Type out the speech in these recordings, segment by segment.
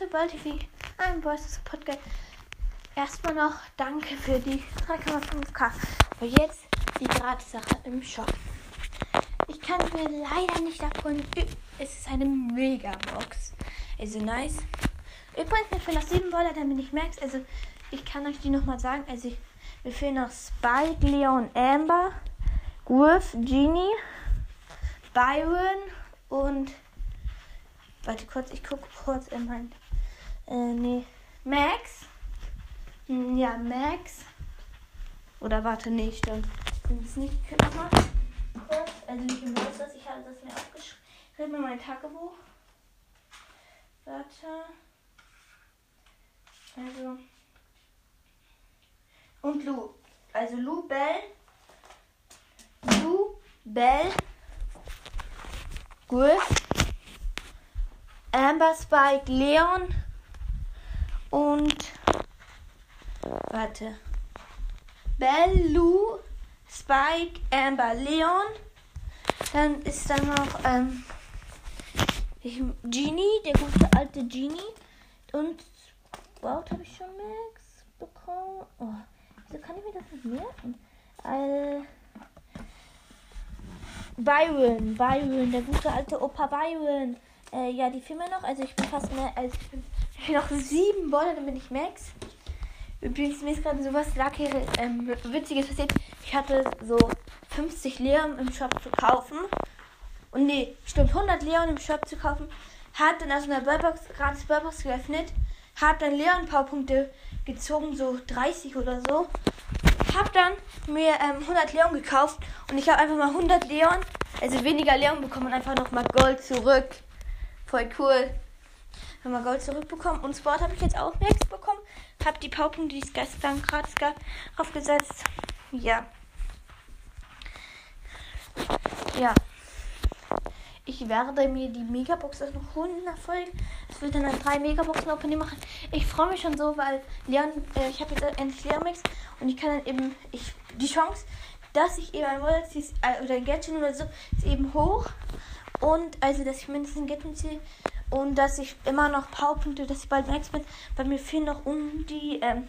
zu Ball TV, ein Voices Podcast. Erstmal noch danke für die 3,5k. Und jetzt die Gratis-Sache im Shop. Ich kann mir leider nicht abholen. Es ist eine Mega-Box. Also nice. Übrigens, mir fehlen noch 7 Baller, damit ich merke. Also, ich kann euch die nochmal sagen. Also, ich, mir fehlen noch Spike, Leon, Amber, Griff, Genie, Byron und Warte kurz, ich gucke kurz in mein. Äh, nee. Max? Hm, ja, Max. Oder warte, nee, stimmt. Sind es nicht kurz? Also nicht im das, ich habe das mir aufgeschrieben in mein Tagebuch. Warte. Also. Und Lu. Also Lu Bell. Lu Bell. Griff. Amber, Spike, Leon und warte. Bellu, Spike, Amber, Leon. Dann ist da noch ähm, Genie, der gute alte Genie. Und wow, habe ich schon Max bekommen. Oh, wieso kann ich mir das nicht merken? Äh, Byron, Byron, der gute alte Opa Byron. Äh, ja, die Filme noch. Also ich bin fast mehr. Also ich ich bin noch sieben Bolle, dann bin ich Max. Übrigens, mir ist gerade sowas Lucky, ähm, Witziges passiert. Ich hatte so 50 Leon im Shop zu kaufen. Und nee, stimmt, 100 Leon im Shop zu kaufen. Hat dann aus einer Burbox, gratis Burbox geöffnet. Hab dann Leon Powerpunkte gezogen, so 30 oder so. Hab dann mir ähm, 100 Leon gekauft. Und ich habe einfach mal 100 Leon, also weniger Leon bekommen und einfach nochmal Gold zurück. Voll cool. Haben wir Gold zurückbekommen. Und Sport habe ich jetzt auch Max bekommen. Hab die Pauken, die es gestern gratis gab, aufgesetzt. Ja. Ja. Ich werde mir die Megabox auch noch holen in der Folge. Es wird dann ein drei Megaboxen Opening machen. Ich freue mich schon so, weil Leon, äh, ich habe jetzt endlich Leon Max und ich kann dann eben, ich, die Chance, dass ich eben ein Wallet äh, oder ein Gadget oder so, ist eben hoch. Und also, dass ich mindestens Getten ziehe. Und dass ich immer noch Powerpunkte, dass ich bald Max bin. Weil mir fehlen noch um die ähm,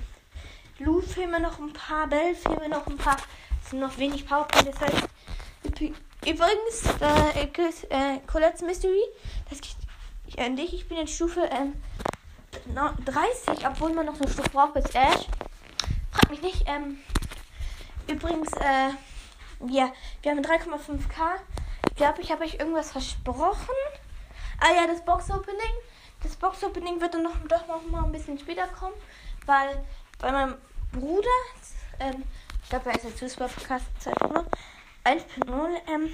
Lu fehlen mir noch ein paar, Bell fehlen mir noch ein paar. Es sind noch wenig Powerpunkte. Das heißt, übrigens, äh, äh, Colette's Mystery, das ich an dich, ich bin in Stufe ähm, 30, obwohl man noch eine Stufe braucht bis Ash. Frag mich nicht. Ähm, übrigens, äh, ja, wir haben 3,5k glaube, ich habe euch irgendwas versprochen. Ah ja, das Box-Opening. Das Box-Opening wird dann noch, doch noch mal ein bisschen später kommen, weil bei meinem Bruder, ähm, ich glaube, er ist jetzt Fußball-Podcast 2.0, 1.0, ähm,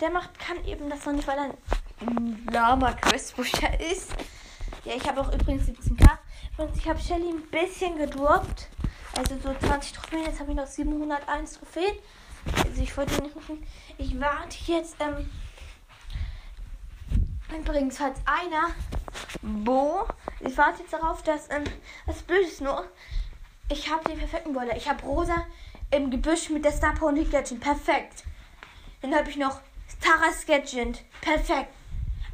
der macht, kann eben das noch nicht, weil er ein Lama Questbuscher ist. Ja, ich habe auch übrigens 17k. Und ich habe Shelly ein bisschen gedroppt. Also so 20 Trophäen. Jetzt habe ich noch 701 Trophäen. Also ich wollte nicht machen. Ich warte jetzt. Ähm, übrigens, falls einer. Bo. Ich warte jetzt darauf, dass. Ähm, das Blöde ist nur. Ich habe den perfekten Boiler. Ich habe Rosa im Gebüsch mit der Star Power und Gadget. Perfekt. Dann habe ich noch Taras Gadget. Perfekt.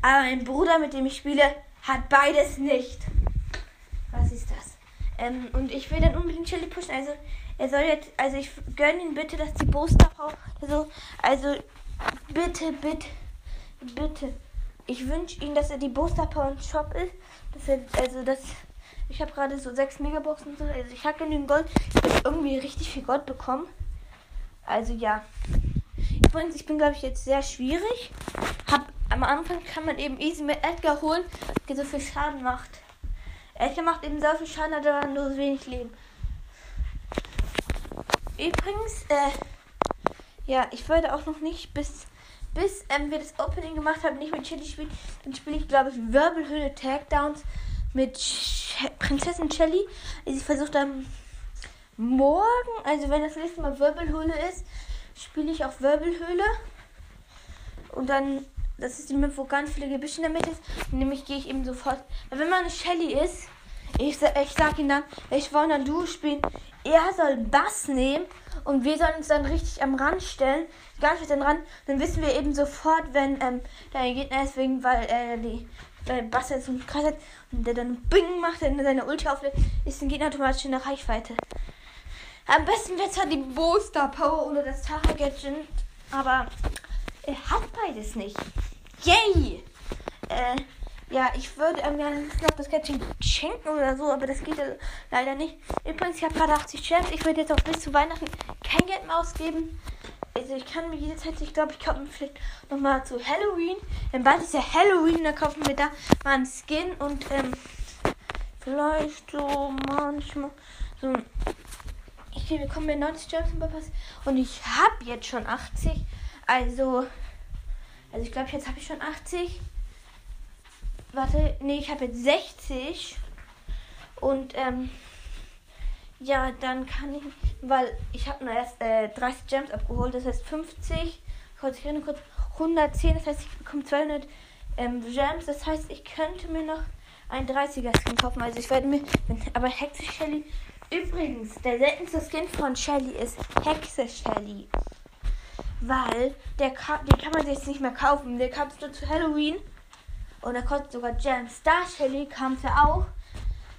Aber mein Bruder, mit dem ich spiele, hat beides nicht. Was ist das? Ähm, und ich will dann unbedingt Shelly pushen. Also er soll jetzt, also ich gönne ihn bitte, dass die Booster braucht. Also, also bitte, bitte, bitte. Ich wünsche ihm, dass er die Booster Power Shop ist. Dass er, also das, ich habe gerade so sechs Megaboxen. Also ich habe genügend Gold. Ich habe irgendwie richtig viel Gold bekommen. Also ja. Übrigens, ich bin glaube ich jetzt sehr schwierig. Hab, am Anfang kann man eben easy mit Edgar holen, der so viel Schaden macht. Edgar macht eben so viel Schaden, hat aber nur so wenig Leben. Übrigens, äh, ja, ich wollte auch noch nicht bis, bis ähm, wir das Opening gemacht haben, nicht mit Chili spielen. Dann spiele ich, glaube ich, Wirbelhöhle Tagdowns mit Ch Prinzessin Shelly. Sie versucht dann morgen, also wenn das nächste Mal Wirbelhöhle ist, spiele ich auch Wirbelhöhle. Und dann, das ist die Map, wo ganz viele Gebüsche in der Mitte ist. Nämlich gehe ich eben sofort. Wenn man eine Shelly ist, ich, ich sag ihm dann, ich wollte dann du spielen. Er soll Bass nehmen und wir sollen uns dann richtig am Rand stellen. Ganz weit am Rand. Dann wissen wir eben sofort, wenn ähm, der Gegner ist, wegen, weil äh, die weil Bass jetzt so Kreis hat und der dann Bing macht, er seine Ulti auflädt, ist ein Gegner automatisch in der Reichweite. Am besten wäre zwar die Booster Power oder das Tara Gadget, aber er hat beides nicht. Yay! Äh, ja, ich würde ähm, ja noch das Gadget schenken oder so, aber das geht äh, leider nicht. Übrigens, ich habe gerade 80 Gems. Ich würde jetzt auch bis zu Weihnachten kein Geld mehr ausgeben. Also ich kann mir jederzeit, ich glaube, ich kaufe mir vielleicht nochmal zu Halloween. Denn bald ist ja Halloween, da kaufen wir da mal einen Skin und ähm, vielleicht so manchmal so ich bekomme mir 90 Gems im Pass und ich habe jetzt schon 80. Also, also ich glaube, jetzt habe ich schon 80. Warte, nee, ich habe jetzt 60. Und ähm, ja, dann kann ich, weil ich habe nur erst äh, 30 Gems abgeholt, das heißt 50, kurz, ich rede kurz, 110, das heißt, ich bekomme 200 ähm, Gems, das heißt, ich könnte mir noch ein 30er Skin kaufen, also ich werde mir, aber Hexe Shelly, übrigens, der seltenste Skin von Shelly ist Hexe Shelly, weil der kann, den kann man sich jetzt nicht mehr kaufen, der kam nur zu Halloween und da kostet sogar Gems. Star Shelly kam ja auch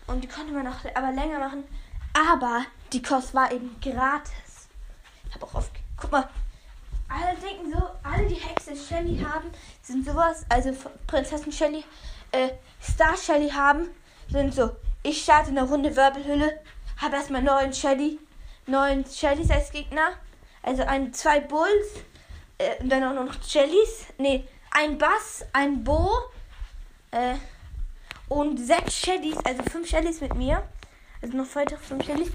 und die konnte man noch aber länger machen, aber die Kost war eben gratis. Ich habe auch oft. Guck mal. Alle denken so, alle die Hexe Shelly haben, sind sowas, also Prinzessin Shelly, äh, Star Shelly haben, sind so, ich starte eine Runde Wirbelhülle, habe erstmal neun Shelly, neun Shellys als Gegner, also ein, zwei Bulls, äh, und dann auch noch Shellys, nee, ein Bass, ein Bo, äh, und sechs Shellys, also fünf Shellys mit mir. Also noch weitere fünf Shelly.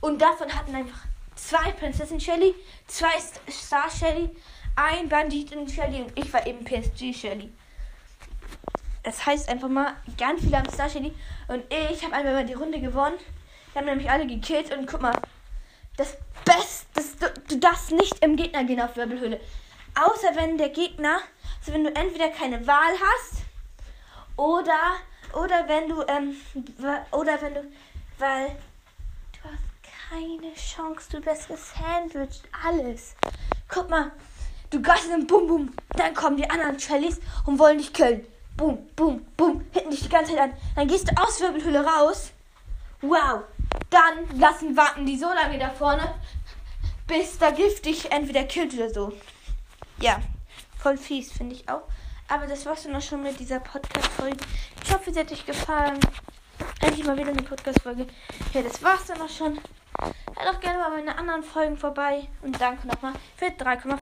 Und davon hatten einfach zwei Prinzessin Shelly, zwei Star Shelly, ein Banditen Shelly und ich war eben PSG Shelly. Das heißt einfach mal, ganz viele haben Star Shelly und ich habe einmal die Runde gewonnen. Die haben nämlich alle gekillt und guck mal, das Beste, du, du darfst nicht im Gegner gehen auf Wirbelhöhle. Außer wenn der Gegner, also wenn du entweder keine Wahl hast oder, oder wenn du, ähm, oder wenn du weil du hast keine Chance. Du bist gesandwiched. Alles. Guck mal. Du gehst in Bum Bum. Dann kommen die anderen Challys und wollen dich killen. Bum, bum, bum. Hinten dich die ganze Zeit an. Dann gehst du aus Wirbelhülle raus. Wow. Dann lassen warten die so lange da vorne, bis da Gift dich entweder killt oder so. Ja. Voll fies, finde ich auch. Aber das war's dann auch schon mit dieser Podcast-Folge. Ich hoffe, es hat euch gefallen endlich mal wieder eine Podcast-Folge. Ja, das war's dann auch schon. Hört auch gerne mal meine anderen Folgen vorbei. Und danke nochmal für 3,5.